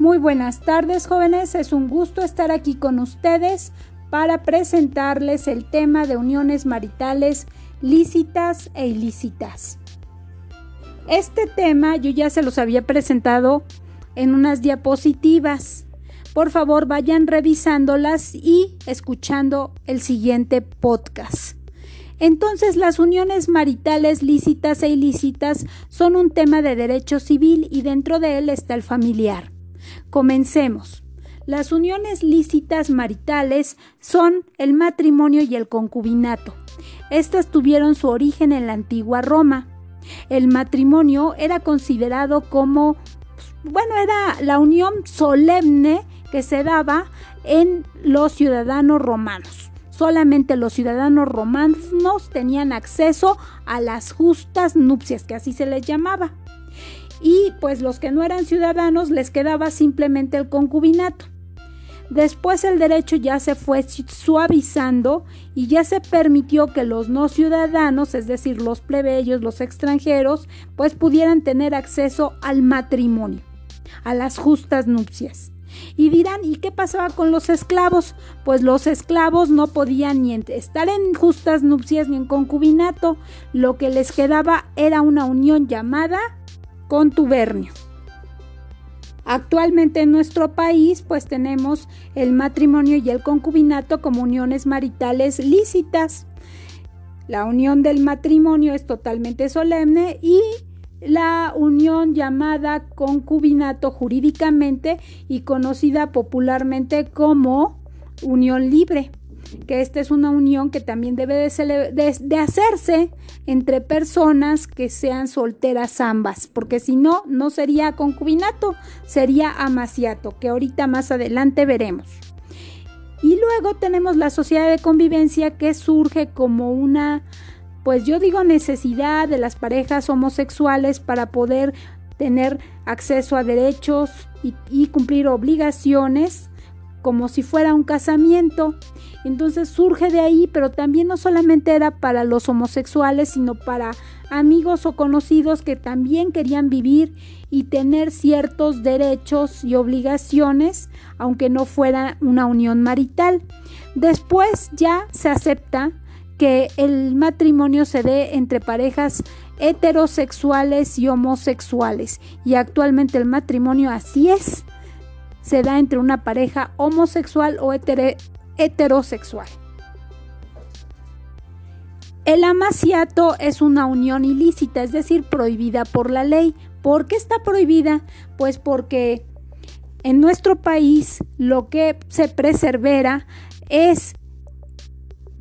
Muy buenas tardes jóvenes, es un gusto estar aquí con ustedes para presentarles el tema de uniones maritales lícitas e ilícitas. Este tema yo ya se los había presentado en unas diapositivas. Por favor vayan revisándolas y escuchando el siguiente podcast. Entonces las uniones maritales lícitas e ilícitas son un tema de derecho civil y dentro de él está el familiar. Comencemos. Las uniones lícitas maritales son el matrimonio y el concubinato. Estas tuvieron su origen en la antigua Roma. El matrimonio era considerado como, bueno, era la unión solemne que se daba en los ciudadanos romanos. Solamente los ciudadanos romanos tenían acceso a las justas nupcias, que así se les llamaba y pues los que no eran ciudadanos les quedaba simplemente el concubinato. Después el derecho ya se fue suavizando y ya se permitió que los no ciudadanos, es decir, los plebeyos, los extranjeros, pues pudieran tener acceso al matrimonio, a las justas nupcias. Y dirán, ¿y qué pasaba con los esclavos? Pues los esclavos no podían ni estar en justas nupcias ni en concubinato. Lo que les quedaba era una unión llamada contubernio. Actualmente en nuestro país pues tenemos el matrimonio y el concubinato como uniones maritales lícitas. La unión del matrimonio es totalmente solemne y la unión llamada concubinato jurídicamente y conocida popularmente como unión libre que esta es una unión que también debe de, hacerse entre personas que sean solteras ambas, porque si no, no sería concubinato, sería amaciato, que ahorita más adelante veremos. Y luego tenemos la sociedad de convivencia que surge como una, pues yo digo necesidad de las parejas homosexuales para poder tener acceso a derechos y cumplir obligaciones como si fuera un casamiento. Entonces surge de ahí, pero también no solamente era para los homosexuales, sino para amigos o conocidos que también querían vivir y tener ciertos derechos y obligaciones, aunque no fuera una unión marital. Después ya se acepta que el matrimonio se dé entre parejas heterosexuales y homosexuales. Y actualmente el matrimonio así es se da entre una pareja homosexual o heterosexual. El amaciato es una unión ilícita, es decir, prohibida por la ley. ¿Por qué está prohibida? Pues porque en nuestro país lo que se preservera es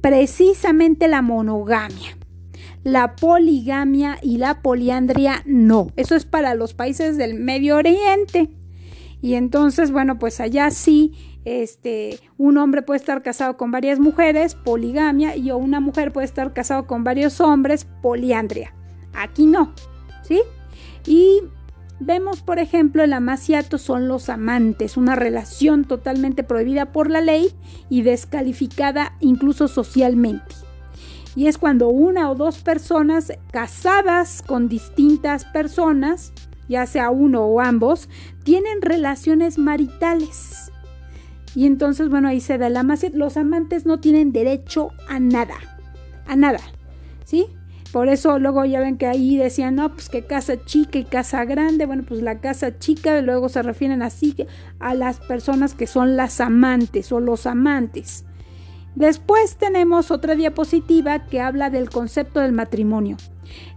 precisamente la monogamia. La poligamia y la poliandria no. Eso es para los países del Medio Oriente. Y entonces, bueno, pues allá sí, este, un hombre puede estar casado con varias mujeres, poligamia, y una mujer puede estar casado con varios hombres, poliandria. Aquí no, ¿sí? Y vemos, por ejemplo, el amaciato son los amantes, una relación totalmente prohibida por la ley y descalificada incluso socialmente. Y es cuando una o dos personas casadas con distintas personas, ya sea uno o ambos, tienen relaciones maritales. Y entonces, bueno, ahí se da la más. Los amantes no tienen derecho a nada. A nada. ¿Sí? Por eso luego ya ven que ahí decían, no, pues que casa chica y casa grande. Bueno, pues la casa chica luego se refieren así a las personas que son las amantes o los amantes. Después tenemos otra diapositiva que habla del concepto del matrimonio.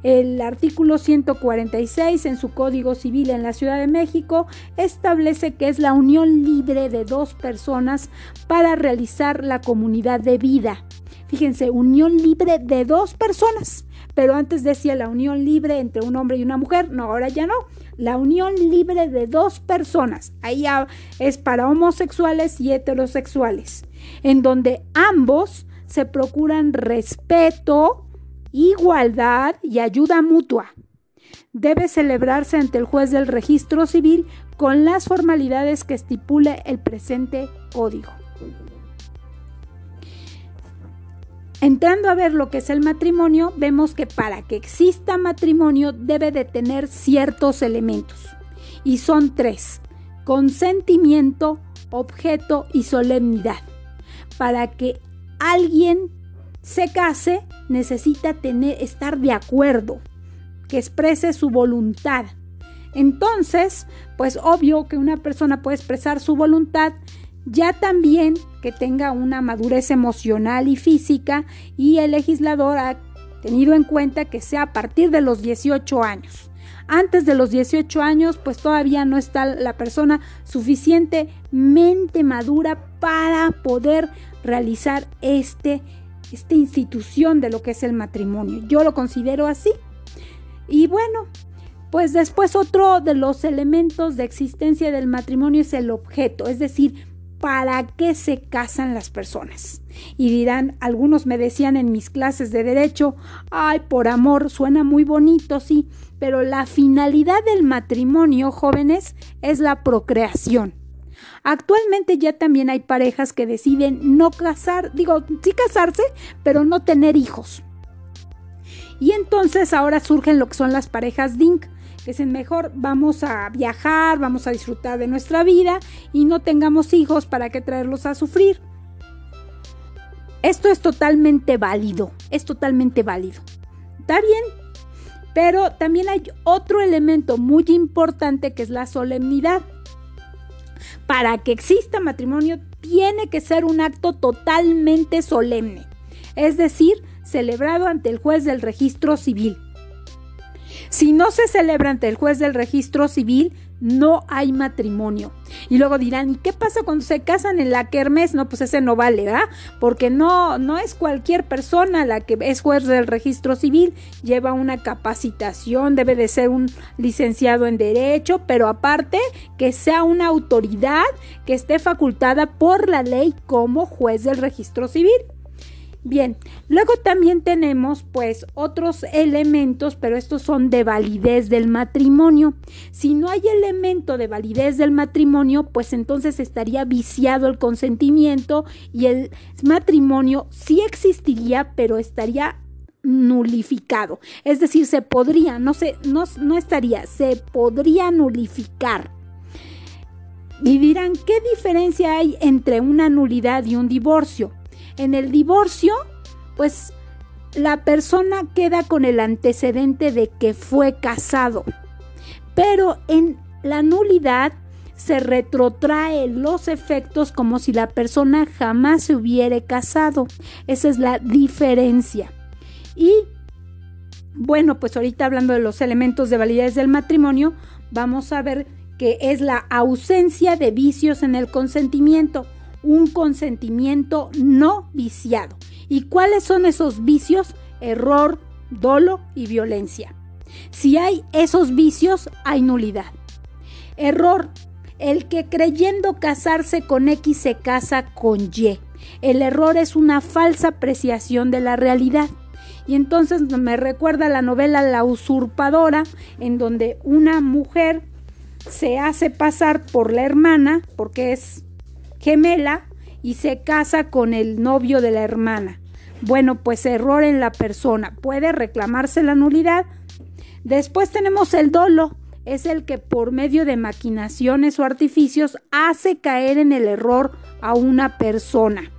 El artículo 146 en su Código Civil en la Ciudad de México establece que es la unión libre de dos personas para realizar la comunidad de vida. Fíjense, unión libre de dos personas. Pero antes decía la unión libre entre un hombre y una mujer. No, ahora ya no. La unión libre de dos personas. Ahí es para homosexuales y heterosexuales. En donde ambos se procuran respeto, igualdad y ayuda mutua. Debe celebrarse ante el juez del registro civil con las formalidades que estipule el presente código. Entrando a ver lo que es el matrimonio, vemos que para que exista matrimonio debe de tener ciertos elementos. Y son tres. consentimiento, objeto y solemnidad. Para que alguien se case, necesita tener, estar de acuerdo, que exprese su voluntad. Entonces, pues obvio que una persona puede expresar su voluntad ya también que tenga una madurez emocional y física y el legislador ha tenido en cuenta que sea a partir de los 18 años. Antes de los 18 años, pues todavía no está la persona suficientemente madura para poder realizar este, esta institución de lo que es el matrimonio. Yo lo considero así. Y bueno, pues después otro de los elementos de existencia del matrimonio es el objeto, es decir, ¿para qué se casan las personas? Y dirán, algunos me decían en mis clases de derecho, ay, por amor, suena muy bonito, sí, pero la finalidad del matrimonio, jóvenes, es la procreación. Actualmente ya también hay parejas que deciden no casar, digo, sí casarse, pero no tener hijos. Y entonces ahora surgen lo que son las parejas DINK, que es mejor vamos a viajar, vamos a disfrutar de nuestra vida y no tengamos hijos para que traerlos a sufrir. Esto es totalmente válido, es totalmente válido. Está bien, pero también hay otro elemento muy importante que es la solemnidad. Para que exista matrimonio tiene que ser un acto totalmente solemne, es decir, celebrado ante el juez del registro civil. Si no se celebra ante el juez del registro civil, no hay matrimonio. Y luego dirán, ¿y qué pasa cuando se casan en la kermes? No, pues ese no vale, ¿verdad? Porque no, no es cualquier persona la que es juez del registro civil, lleva una capacitación, debe de ser un licenciado en derecho, pero aparte que sea una autoridad que esté facultada por la ley como juez del registro civil. Bien, luego también tenemos pues otros elementos, pero estos son de validez del matrimonio. Si no hay elemento de validez del matrimonio, pues entonces estaría viciado el consentimiento y el matrimonio sí existiría, pero estaría nulificado. Es decir, se podría, no, se, no, no estaría, se podría nulificar. Y dirán, ¿qué diferencia hay entre una nulidad y un divorcio? En el divorcio, pues la persona queda con el antecedente de que fue casado. Pero en la nulidad se retrotrae los efectos como si la persona jamás se hubiera casado. Esa es la diferencia. Y bueno, pues ahorita hablando de los elementos de validez del matrimonio, vamos a ver que es la ausencia de vicios en el consentimiento un consentimiento no viciado. ¿Y cuáles son esos vicios? Error, dolo y violencia. Si hay esos vicios, hay nulidad. Error, el que creyendo casarse con X se casa con Y. El error es una falsa apreciación de la realidad. Y entonces me recuerda la novela La usurpadora, en donde una mujer se hace pasar por la hermana, porque es gemela y se casa con el novio de la hermana. Bueno, pues error en la persona. Puede reclamarse la nulidad. Después tenemos el dolo. Es el que por medio de maquinaciones o artificios hace caer en el error a una persona.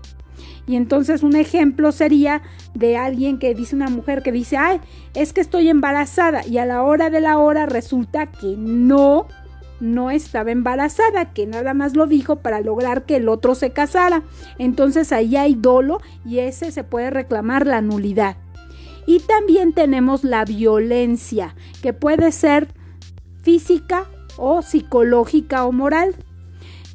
Y entonces un ejemplo sería de alguien que dice una mujer que dice, ay, es que estoy embarazada y a la hora de la hora resulta que no no estaba embarazada, que nada más lo dijo para lograr que el otro se casara. Entonces ahí hay dolo y ese se puede reclamar la nulidad. Y también tenemos la violencia, que puede ser física o psicológica o moral.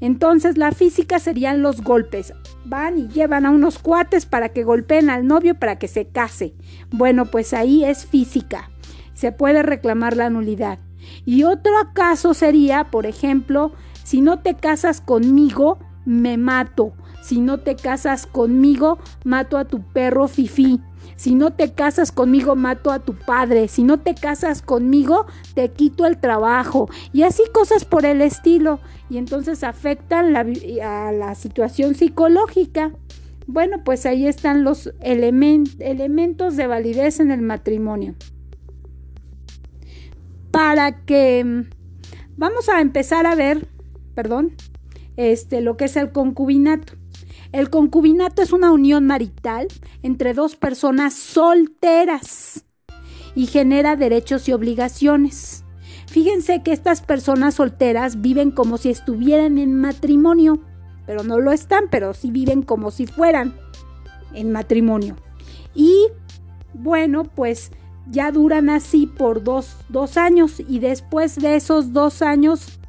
Entonces la física serían los golpes. Van y llevan a unos cuates para que golpeen al novio para que se case. Bueno, pues ahí es física. Se puede reclamar la nulidad. Y otro caso sería, por ejemplo, si no te casas conmigo, me mato. Si no te casas conmigo, mato a tu perro Fifi. Si no te casas conmigo, mato a tu padre. Si no te casas conmigo, te quito el trabajo. Y así cosas por el estilo. Y entonces afectan a la situación psicológica. Bueno, pues ahí están los elementos de validez en el matrimonio para que vamos a empezar a ver perdón, este, lo que es el concubinato. El concubinato es una unión marital entre dos personas solteras y genera derechos y obligaciones. Fíjense que estas personas solteras viven como si estuvieran en matrimonio, pero no lo están, pero sí viven como si fueran en matrimonio. Y bueno, pues ya duran así por dos, dos años y después de esos dos años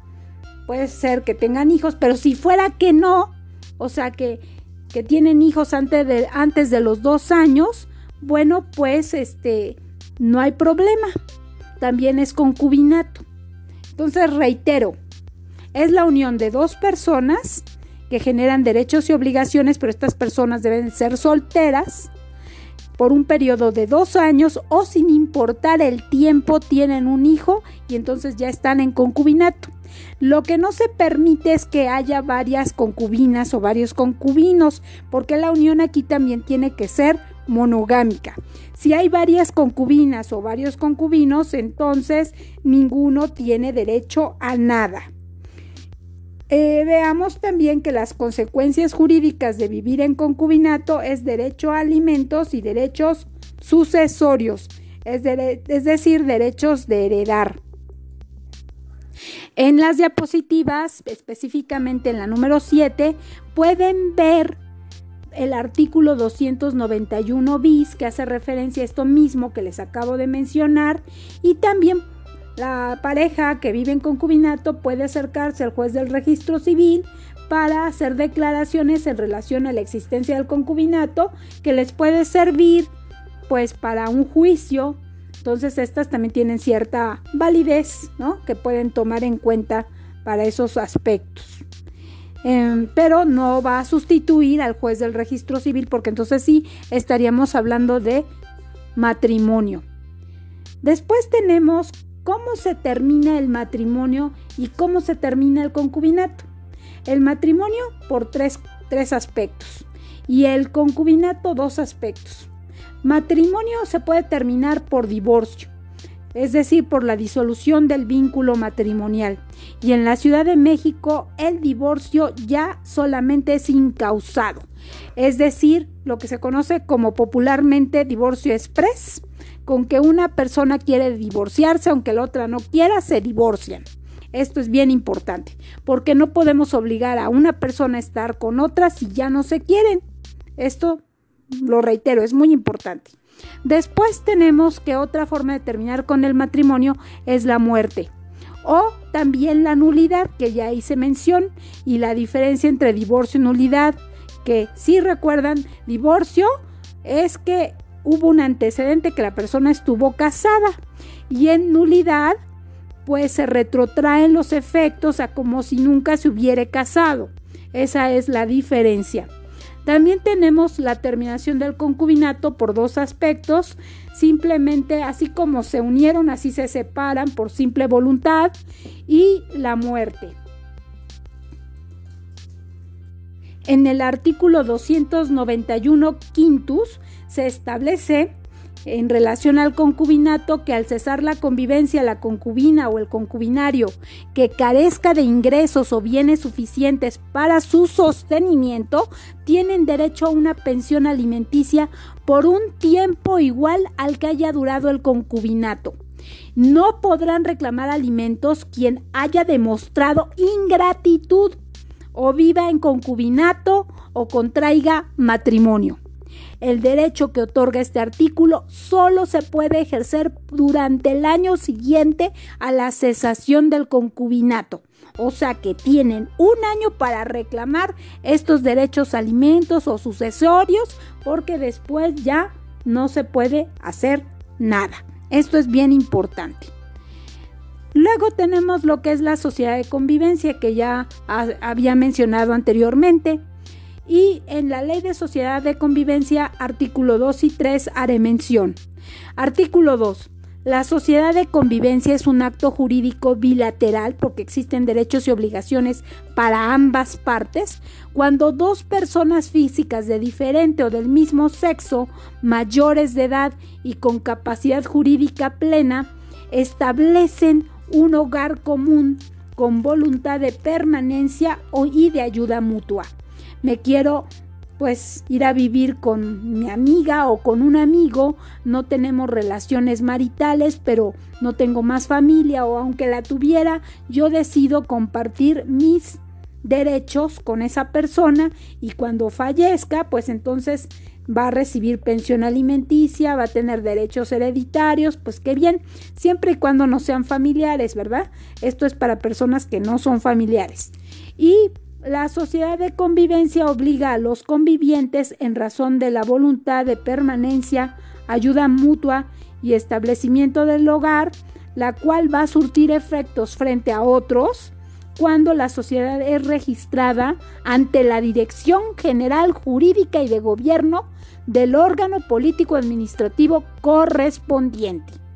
puede ser que tengan hijos, pero si fuera que no, o sea que, que tienen hijos antes de, antes de los dos años, bueno, pues este, no hay problema. También es concubinato. Entonces, reitero, es la unión de dos personas que generan derechos y obligaciones, pero estas personas deben ser solteras por un periodo de dos años o sin importar el tiempo tienen un hijo y entonces ya están en concubinato. Lo que no se permite es que haya varias concubinas o varios concubinos, porque la unión aquí también tiene que ser monogámica. Si hay varias concubinas o varios concubinos, entonces ninguno tiene derecho a nada. Eh, veamos también que las consecuencias jurídicas de vivir en concubinato es derecho a alimentos y derechos sucesorios, es, es decir, derechos de heredar. En las diapositivas, específicamente en la número 7, pueden ver el artículo 291 bis que hace referencia a esto mismo que les acabo de mencionar y también la pareja que vive en concubinato puede acercarse al juez del registro civil para hacer declaraciones en relación a la existencia del concubinato que les puede servir pues para un juicio. Entonces estas también tienen cierta validez, ¿no? Que pueden tomar en cuenta para esos aspectos. Em, pero no va a sustituir al juez del registro civil porque entonces sí estaríamos hablando de matrimonio. Después tenemos cómo se termina el matrimonio y cómo se termina el concubinato. El matrimonio por tres, aspectos y el concubinato dos aspectos. Matrimonio se puede terminar por divorcio, es decir, por la disolución del vínculo matrimonial. Y en la Ciudad de México el divorcio ya solamente es incausado, es decir, lo que se conoce como popularmente divorcio express con que una persona quiere divorciarse, aunque la otra no quiera, se divorcian. Esto es bien importante, porque no podemos obligar a una persona a estar con otra si ya no se quieren. Esto, lo reitero, es muy importante. Después tenemos que otra forma de terminar con el matrimonio es la muerte o también la nulidad, que ya hice mención, y la diferencia entre divorcio y nulidad, que si recuerdan, divorcio es que hubo un antecedente que la persona estuvo casada y en nulidad pues se retrotraen los efectos a como si nunca se hubiera casado. Esa es la diferencia. También tenemos la terminación del concubinato por dos aspectos, simplemente así como se unieron, así se separan por simple voluntad y la muerte. En el artículo 291 quintus se establece en relación al concubinato que al cesar la convivencia la concubina o el concubinario que carezca de ingresos o bienes suficientes para su sostenimiento tienen derecho a una pensión alimenticia por un tiempo igual al que haya durado el concubinato. No podrán reclamar alimentos quien haya demostrado ingratitud o viva en concubinato o contraiga matrimonio. El derecho que otorga este artículo solo se puede ejercer durante el año siguiente a la cesación del concubinato. O sea que tienen un año para reclamar estos derechos alimentos o sucesorios porque después ya no se puede hacer nada. Esto es bien importante. Luego tenemos lo que es la sociedad de convivencia que ya había mencionado anteriormente. Y en la Ley de Sociedad de Convivencia, artículo 2 y 3, haré mención. Artículo 2. La sociedad de convivencia es un acto jurídico bilateral porque existen derechos y obligaciones para ambas partes cuando dos personas físicas de diferente o del mismo sexo, mayores de edad y con capacidad jurídica plena, establecen un hogar común con voluntad de permanencia y de ayuda mutua. Me quiero pues ir a vivir con mi amiga o con un amigo, no tenemos relaciones maritales, pero no tengo más familia o aunque la tuviera, yo decido compartir mis derechos con esa persona y cuando fallezca, pues entonces va a recibir pensión alimenticia, va a tener derechos hereditarios, pues qué bien, siempre y cuando no sean familiares, ¿verdad? Esto es para personas que no son familiares. Y la sociedad de convivencia obliga a los convivientes en razón de la voluntad de permanencia, ayuda mutua y establecimiento del hogar, la cual va a surtir efectos frente a otros cuando la sociedad es registrada ante la Dirección General Jurídica y de Gobierno del órgano político administrativo correspondiente.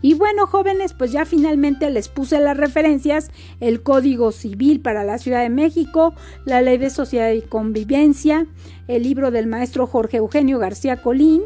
Y bueno, jóvenes, pues ya finalmente les puse las referencias, el Código Civil para la Ciudad de México, la Ley de Sociedad y Convivencia, el libro del maestro Jorge Eugenio García Colín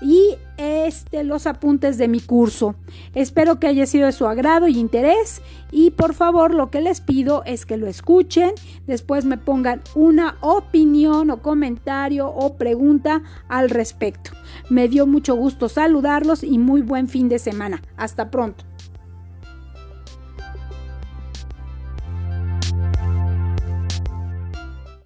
y este los apuntes de mi curso. Espero que haya sido de su agrado y interés y por favor lo que les pido es que lo escuchen, después me pongan una opinión o comentario o pregunta al respecto. Me dio mucho gusto saludarlos y muy buen fin de semana. Hasta pronto.